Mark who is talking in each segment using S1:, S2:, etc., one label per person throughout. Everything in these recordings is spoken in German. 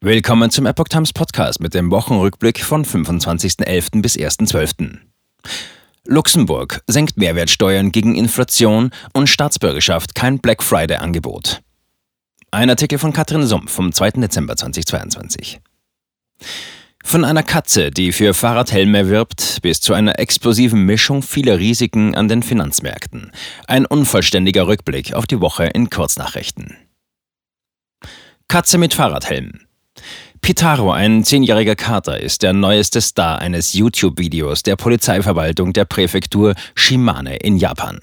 S1: Willkommen zum Epoch Times Podcast mit dem Wochenrückblick von 25.11. bis 1.12. Luxemburg senkt Mehrwertsteuern gegen Inflation und Staatsbürgerschaft kein Black Friday-Angebot. Ein Artikel von Katrin Sumpf vom 2. Dezember 2022. Von einer Katze, die für Fahrradhelme wirbt, bis zu einer explosiven Mischung vieler Risiken an den Finanzmärkten. Ein unvollständiger Rückblick auf die Woche in Kurznachrichten. Katze mit Fahrradhelm. Pitaro, ein zehnjähriger Kater, ist der neueste Star eines YouTube-Videos der Polizeiverwaltung der Präfektur Shimane in Japan.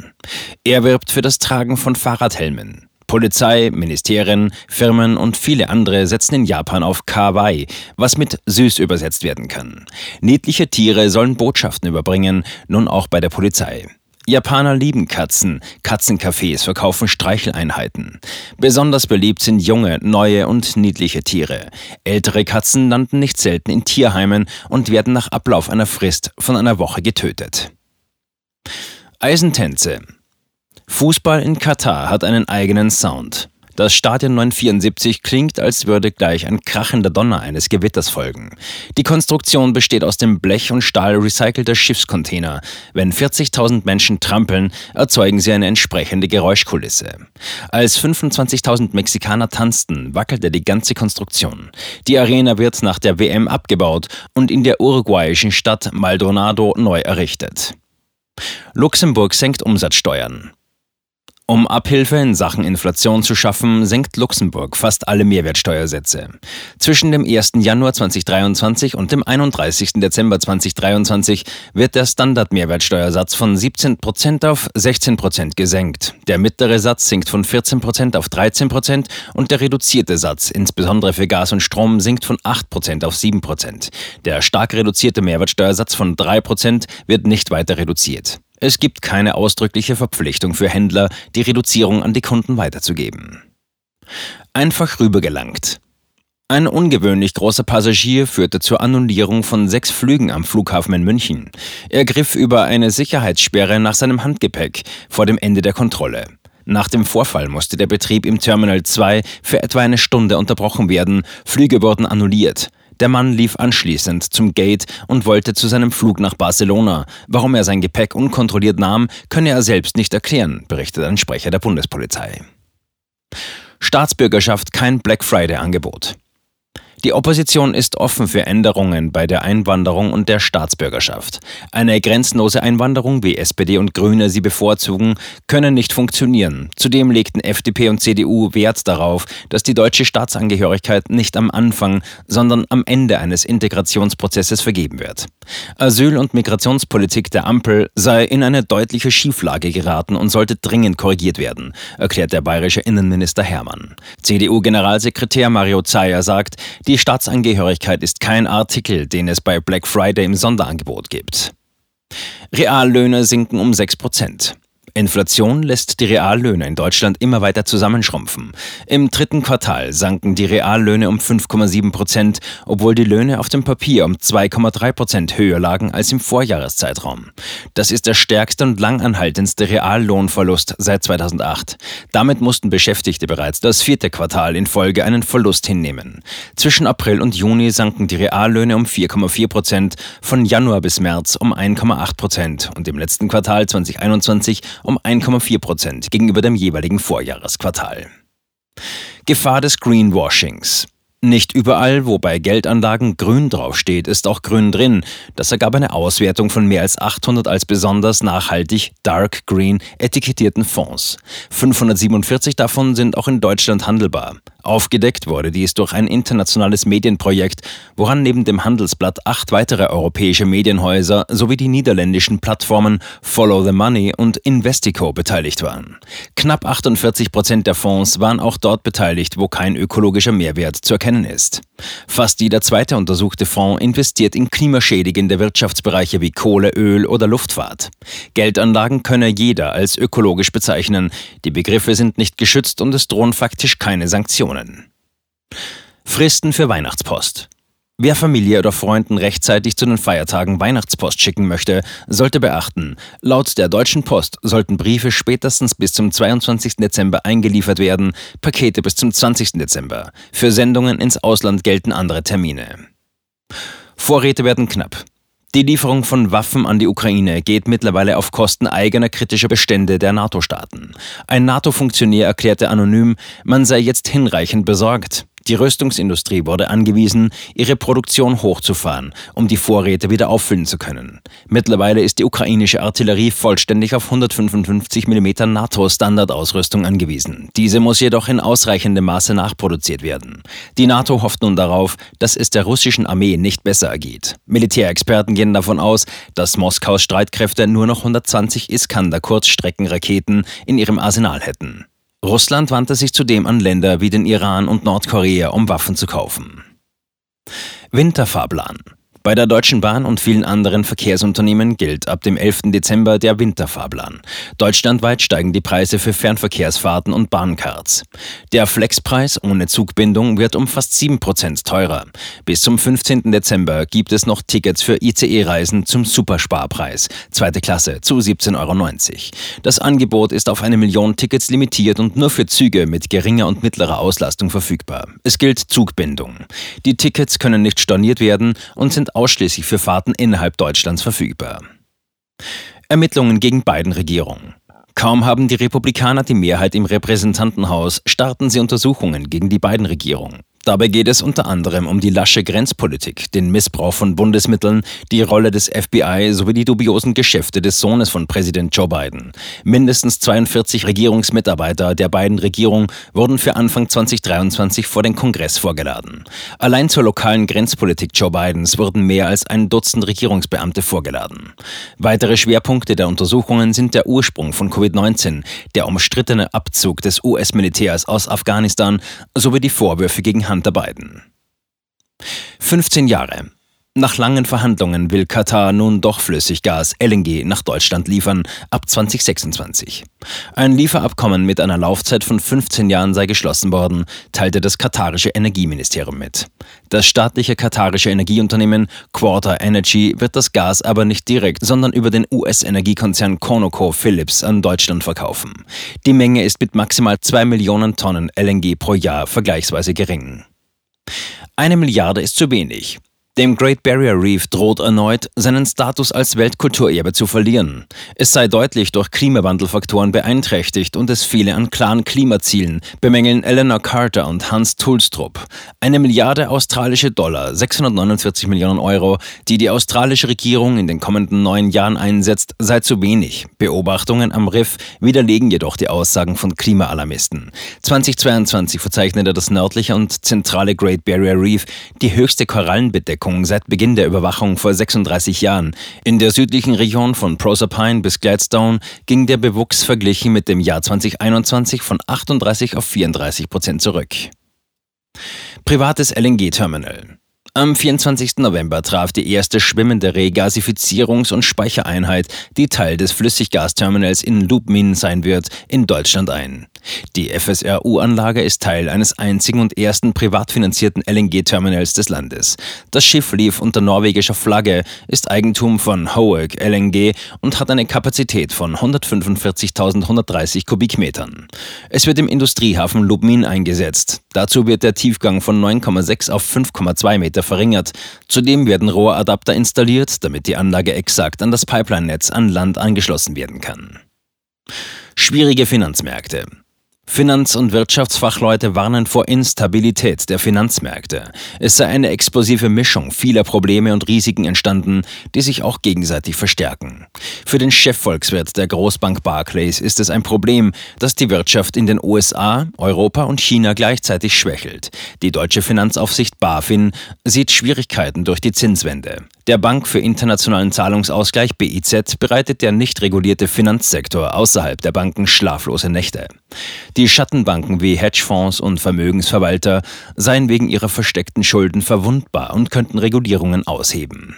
S1: Er wirbt für das Tragen von Fahrradhelmen. Polizei, Ministerien, Firmen und viele andere setzen in Japan auf Kawaii, was mit süß übersetzt werden kann. Niedliche Tiere sollen Botschaften überbringen, nun auch bei der Polizei. Japaner lieben Katzen. Katzencafés verkaufen Streicheleinheiten. Besonders beliebt sind junge, neue und niedliche Tiere. Ältere Katzen landen nicht selten in Tierheimen und werden nach Ablauf einer Frist von einer Woche getötet. Eisentänze. Fußball in Katar hat einen eigenen Sound. Das Stadion 974 klingt, als würde gleich ein krachender Donner eines Gewitters folgen. Die Konstruktion besteht aus dem Blech und Stahl recycelter Schiffscontainer. Wenn 40.000 Menschen trampeln, erzeugen sie eine entsprechende Geräuschkulisse. Als 25.000 Mexikaner tanzten, wackelte die ganze Konstruktion. Die Arena wird nach der WM abgebaut und in der uruguayischen Stadt Maldonado neu errichtet. Luxemburg senkt Umsatzsteuern. Um Abhilfe in Sachen Inflation zu schaffen, senkt Luxemburg fast alle Mehrwertsteuersätze. Zwischen dem 1. Januar 2023 und dem 31. Dezember 2023 wird der Standardmehrwertsteuersatz von 17% auf 16% gesenkt. Der mittlere Satz sinkt von 14% auf 13% und der reduzierte Satz, insbesondere für Gas und Strom, sinkt von 8% auf 7% Der stark reduzierte Mehrwertsteuersatz von 3% wird nicht weiter reduziert. Es gibt keine ausdrückliche Verpflichtung für Händler, die Reduzierung an die Kunden weiterzugeben. Einfach rübergelangt. Ein ungewöhnlich großer Passagier führte zur Annullierung von sechs Flügen am Flughafen in München. Er griff über eine Sicherheitssperre nach seinem Handgepäck vor dem Ende der Kontrolle. Nach dem Vorfall musste der Betrieb im Terminal 2 für etwa eine Stunde unterbrochen werden, Flüge wurden annulliert. Der Mann lief anschließend zum Gate und wollte zu seinem Flug nach Barcelona. Warum er sein Gepäck unkontrolliert nahm, könne er selbst nicht erklären, berichtet ein Sprecher der Bundespolizei. Staatsbürgerschaft kein Black Friday-Angebot. Die Opposition ist offen für Änderungen bei der Einwanderung und der Staatsbürgerschaft. Eine grenzenlose Einwanderung, wie SPD und Grüne sie bevorzugen, können nicht funktionieren. Zudem legten FDP und CDU Wert darauf, dass die deutsche Staatsangehörigkeit nicht am Anfang, sondern am Ende eines Integrationsprozesses vergeben wird. Asyl- und Migrationspolitik der Ampel sei in eine deutliche Schieflage geraten und sollte dringend korrigiert werden, erklärt der bayerische Innenminister Hermann. CDU-Generalsekretär Mario Zeyer sagt, die die Staatsangehörigkeit ist kein Artikel, den es bei Black Friday im Sonderangebot gibt. Reallöhne sinken um 6 Prozent. Inflation lässt die Reallöhne in Deutschland immer weiter zusammenschrumpfen. Im dritten Quartal sanken die Reallöhne um 5,7 Prozent, obwohl die Löhne auf dem Papier um 2,3 Prozent höher lagen als im Vorjahreszeitraum. Das ist der stärkste und langanhaltendste Reallohnverlust seit 2008. Damit mussten Beschäftigte bereits das vierte Quartal in Folge einen Verlust hinnehmen. Zwischen April und Juni sanken die Reallöhne um 4,4 Prozent, von Januar bis März um 1,8 Prozent und im letzten Quartal 2021 um 1,4 Prozent gegenüber dem jeweiligen Vorjahresquartal. Gefahr des Greenwashings. Nicht überall, wo bei Geldanlagen grün draufsteht, ist auch grün drin. Das ergab eine Auswertung von mehr als 800 als besonders nachhaltig Dark Green etikettierten Fonds. 547 davon sind auch in Deutschland handelbar. Aufgedeckt wurde dies durch ein internationales Medienprojekt, woran neben dem Handelsblatt acht weitere europäische Medienhäuser sowie die niederländischen Plattformen Follow the Money und Investico beteiligt waren. Knapp 48 Prozent der Fonds waren auch dort beteiligt, wo kein ökologischer Mehrwert zu erkennen ist. Fast jeder zweite untersuchte Fonds investiert in klimaschädigende Wirtschaftsbereiche wie Kohle, Öl oder Luftfahrt. Geldanlagen könne jeder als ökologisch bezeichnen. Die Begriffe sind nicht geschützt und es drohen faktisch keine Sanktionen. Fristen für Weihnachtspost. Wer Familie oder Freunden rechtzeitig zu den Feiertagen Weihnachtspost schicken möchte, sollte beachten, laut der Deutschen Post sollten Briefe spätestens bis zum 22. Dezember eingeliefert werden, Pakete bis zum 20. Dezember. Für Sendungen ins Ausland gelten andere Termine. Vorräte werden knapp. Die Lieferung von Waffen an die Ukraine geht mittlerweile auf Kosten eigener kritischer Bestände der NATO-Staaten. Ein NATO-Funktionär erklärte anonym, man sei jetzt hinreichend besorgt. Die Rüstungsindustrie wurde angewiesen, ihre Produktion hochzufahren, um die Vorräte wieder auffüllen zu können. Mittlerweile ist die ukrainische Artillerie vollständig auf 155 mm NATO-Standardausrüstung angewiesen. Diese muss jedoch in ausreichendem Maße nachproduziert werden. Die NATO hofft nun darauf, dass es der russischen Armee nicht besser ergeht. Militärexperten gehen davon aus, dass Moskaus Streitkräfte nur noch 120 Iskander-Kurzstreckenraketen in ihrem Arsenal hätten. Russland wandte sich zudem an Länder wie den Iran und Nordkorea, um Waffen zu kaufen. Winterfahrplan bei der Deutschen Bahn und vielen anderen Verkehrsunternehmen gilt ab dem 11. Dezember der Winterfahrplan. Deutschlandweit steigen die Preise für Fernverkehrsfahrten und Bahncards. Der Flexpreis ohne Zugbindung wird um fast 7% teurer. Bis zum 15. Dezember gibt es noch Tickets für ICE-Reisen zum Supersparpreis, zweite Klasse, zu 17,90 Euro. Das Angebot ist auf eine Million Tickets limitiert und nur für Züge mit geringer und mittlerer Auslastung verfügbar. Es gilt Zugbindung. Die Tickets können nicht storniert werden und sind ausschließlich für Fahrten innerhalb Deutschlands verfügbar. Ermittlungen gegen beiden Regierungen. Kaum haben die Republikaner die Mehrheit im Repräsentantenhaus, starten sie Untersuchungen gegen die beiden Regierungen. Dabei geht es unter anderem um die lasche Grenzpolitik, den Missbrauch von Bundesmitteln, die Rolle des FBI sowie die dubiosen Geschäfte des Sohnes von Präsident Joe Biden. Mindestens 42 Regierungsmitarbeiter der beiden Regierungen wurden für Anfang 2023 vor den Kongress vorgeladen. Allein zur lokalen Grenzpolitik Joe Bidens wurden mehr als ein Dutzend Regierungsbeamte vorgeladen. Weitere Schwerpunkte der Untersuchungen sind der Ursprung von Covid-19, der umstrittene Abzug des US-Militärs aus Afghanistan sowie die Vorwürfe gegen Hunter Biden. 15 Jahre. Nach langen Verhandlungen will Katar nun doch Flüssiggas LNG nach Deutschland liefern ab 2026. Ein Lieferabkommen mit einer Laufzeit von 15 Jahren sei geschlossen worden, teilte das katarische Energieministerium mit. Das staatliche katarische Energieunternehmen Quarter Energy wird das Gas aber nicht direkt, sondern über den US-Energiekonzern Conoco Phillips an Deutschland verkaufen. Die Menge ist mit maximal 2 Millionen Tonnen LNG pro Jahr vergleichsweise gering. Eine Milliarde ist zu wenig. Dem Great Barrier Reef droht erneut, seinen Status als Weltkulturerbe zu verlieren. Es sei deutlich durch Klimawandelfaktoren beeinträchtigt und es fehle an klaren Klimazielen, bemängeln Eleanor Carter und Hans Tulstrup. Eine Milliarde australische Dollar, 649 Millionen Euro, die die australische Regierung in den kommenden neun Jahren einsetzt, sei zu wenig. Beobachtungen am Riff widerlegen jedoch die Aussagen von Klimaalarmisten. 2022 verzeichnete das nördliche und zentrale Great Barrier Reef die höchste Korallenbedeckung Entdeckung seit Beginn der Überwachung vor 36 Jahren. In der südlichen Region von Proserpine bis Gladstone ging der Bewuchs verglichen mit dem Jahr 2021 von 38 auf 34 Prozent zurück. Privates LNG-Terminal. Am 24. November traf die erste schwimmende Regasifizierungs- und Speichereinheit, die Teil des Flüssiggasterminals in Lubmin sein wird, in Deutschland ein. Die FSRU-Anlage ist Teil eines einzigen und ersten privat finanzierten LNG-Terminals des Landes. Das Schiff lief unter norwegischer Flagge, ist Eigentum von Hoeg LNG und hat eine Kapazität von 145.130 Kubikmetern. Es wird im Industriehafen Lubmin eingesetzt. Dazu wird der Tiefgang von 9,6 auf 5,2 Meter verringert. Zudem werden Rohradapter installiert, damit die Anlage exakt an das Pipeline-Netz an Land angeschlossen werden kann. Schwierige Finanzmärkte. Finanz- und Wirtschaftsfachleute warnen vor Instabilität der Finanzmärkte. Es sei eine explosive Mischung vieler Probleme und Risiken entstanden, die sich auch gegenseitig verstärken. Für den Chefvolkswirt der Großbank Barclays ist es ein Problem, dass die Wirtschaft in den USA, Europa und China gleichzeitig schwächelt. Die deutsche Finanzaufsicht BaFin sieht Schwierigkeiten durch die Zinswende. Der Bank für internationalen Zahlungsausgleich BIZ bereitet der nicht regulierte Finanzsektor außerhalb der Banken schlaflose Nächte. Die Schattenbanken wie Hedgefonds und Vermögensverwalter seien wegen ihrer versteckten Schulden verwundbar und könnten Regulierungen ausheben.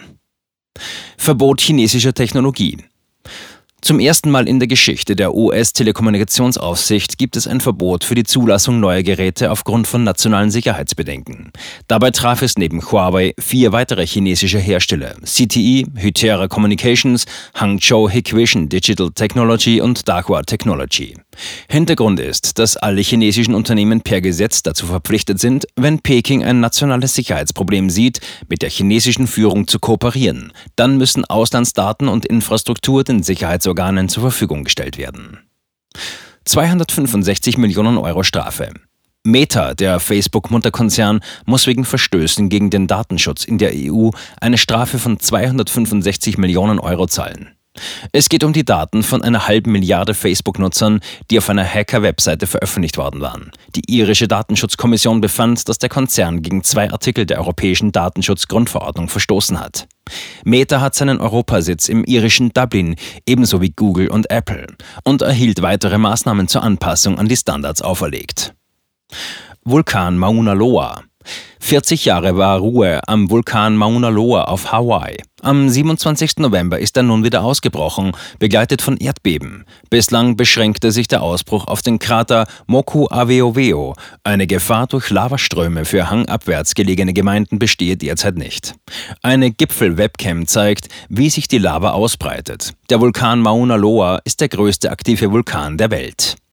S1: Verbot chinesischer Technologie. Zum ersten Mal in der Geschichte der US-Telekommunikationsaufsicht gibt es ein Verbot für die Zulassung neuer Geräte aufgrund von nationalen Sicherheitsbedenken. Dabei traf es neben Huawei vier weitere chinesische Hersteller: CTE, Hytera Communications, Hangzhou Hikvision Digital Technology und Dahua Technology. Hintergrund ist, dass alle chinesischen Unternehmen per Gesetz dazu verpflichtet sind, wenn Peking ein nationales Sicherheitsproblem sieht, mit der chinesischen Führung zu kooperieren. Dann müssen Auslandsdaten und Infrastruktur den Sicherheits Sicherheitsorganen zur Verfügung gestellt werden. 265 Millionen Euro Strafe. Meta, der Facebook-Mutterkonzern, muss wegen Verstößen gegen den Datenschutz in der EU eine Strafe von 265 Millionen Euro zahlen. Es geht um die Daten von einer halben Milliarde Facebook-Nutzern, die auf einer Hacker-Webseite veröffentlicht worden waren. Die irische Datenschutzkommission befand, dass der Konzern gegen zwei Artikel der Europäischen Datenschutzgrundverordnung verstoßen hat. Meta hat seinen Europasitz im irischen Dublin, ebenso wie Google und Apple, und erhielt weitere Maßnahmen zur Anpassung an die Standards auferlegt. Vulkan Mauna Loa 40 Jahre war Ruhe am Vulkan Mauna Loa auf Hawaii. Am 27. November ist er nun wieder ausgebrochen, begleitet von Erdbeben. Bislang beschränkte sich der Ausbruch auf den Krater Moku Aveoveo. Eine Gefahr durch Lavaströme für hangabwärts gelegene Gemeinden bestehe derzeit nicht. Eine Gipfel-Webcam zeigt, wie sich die Lava ausbreitet. Der Vulkan Mauna Loa ist der größte aktive Vulkan der Welt.